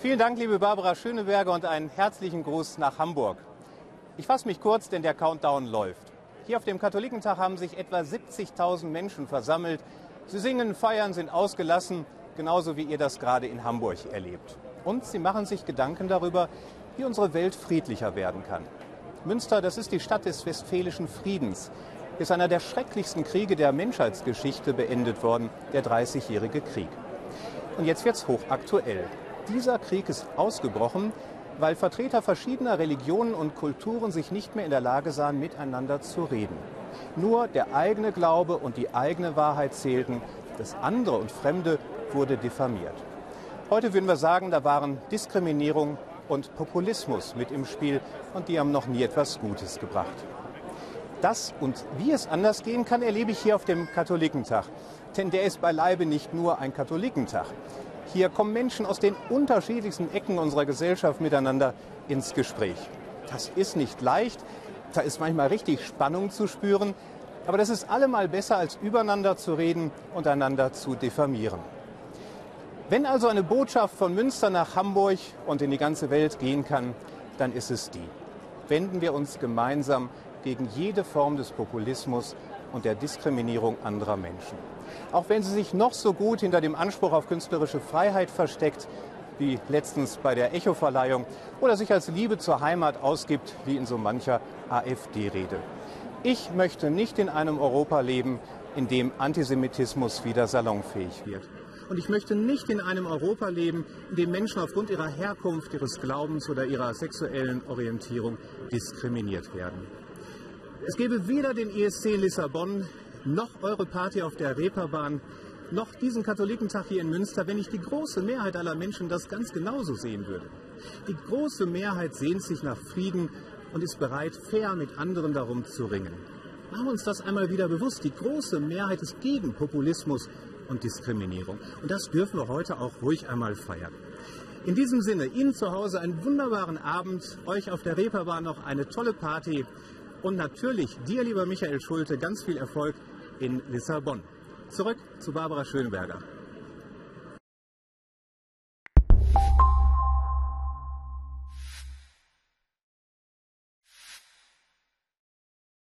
Vielen Dank, liebe Barbara Schöneberger, und einen herzlichen Gruß nach Hamburg. Ich fasse mich kurz, denn der Countdown läuft. Hier auf dem Katholikentag haben sich etwa 70.000 Menschen versammelt. Sie singen, feiern, sind ausgelassen, genauso wie ihr das gerade in Hamburg erlebt. Und sie machen sich Gedanken darüber, wie unsere Welt friedlicher werden kann. Münster, das ist die Stadt des westfälischen Friedens, ist einer der schrecklichsten Kriege der Menschheitsgeschichte beendet worden, der Dreißigjährige Krieg. Und jetzt wird es hochaktuell. Dieser Krieg ist ausgebrochen, weil Vertreter verschiedener Religionen und Kulturen sich nicht mehr in der Lage sahen, miteinander zu reden. Nur der eigene Glaube und die eigene Wahrheit zählten, das andere und Fremde wurde diffamiert. Heute würden wir sagen, da waren Diskriminierung und Populismus mit im Spiel und die haben noch nie etwas Gutes gebracht. Das und wie es anders gehen kann, erlebe ich hier auf dem Katholikentag. Denn der ist beileibe nicht nur ein Katholikentag. Hier kommen Menschen aus den unterschiedlichsten Ecken unserer Gesellschaft miteinander ins Gespräch. Das ist nicht leicht, da ist manchmal richtig Spannung zu spüren, aber das ist allemal besser, als übereinander zu reden und einander zu diffamieren. Wenn also eine Botschaft von Münster nach Hamburg und in die ganze Welt gehen kann, dann ist es die. Wenden wir uns gemeinsam gegen jede Form des Populismus und der Diskriminierung anderer Menschen. Auch wenn sie sich noch so gut hinter dem Anspruch auf künstlerische Freiheit versteckt, wie letztens bei der Echo-Verleihung, oder sich als Liebe zur Heimat ausgibt, wie in so mancher AfD-Rede. Ich möchte nicht in einem Europa leben, in dem Antisemitismus wieder salonfähig wird. Und ich möchte nicht in einem Europa leben, in dem Menschen aufgrund ihrer Herkunft, ihres Glaubens oder ihrer sexuellen Orientierung diskriminiert werden. Es gäbe weder den ESC Lissabon noch eure Party auf der Reeperbahn, noch diesen Katholikentag hier in Münster, wenn nicht die große Mehrheit aller Menschen das ganz genauso sehen würde. Die große Mehrheit sehnt sich nach Frieden und ist bereit, fair mit anderen darum zu ringen. Machen wir uns das einmal wieder bewusst. Die große Mehrheit ist gegen Populismus und Diskriminierung. Und das dürfen wir heute auch ruhig einmal feiern. In diesem Sinne, Ihnen zu Hause einen wunderbaren Abend, euch auf der Reeperbahn noch eine tolle Party und natürlich dir, lieber Michael Schulte, ganz viel Erfolg in Lissabon. Zurück zu Barbara Schöneberger.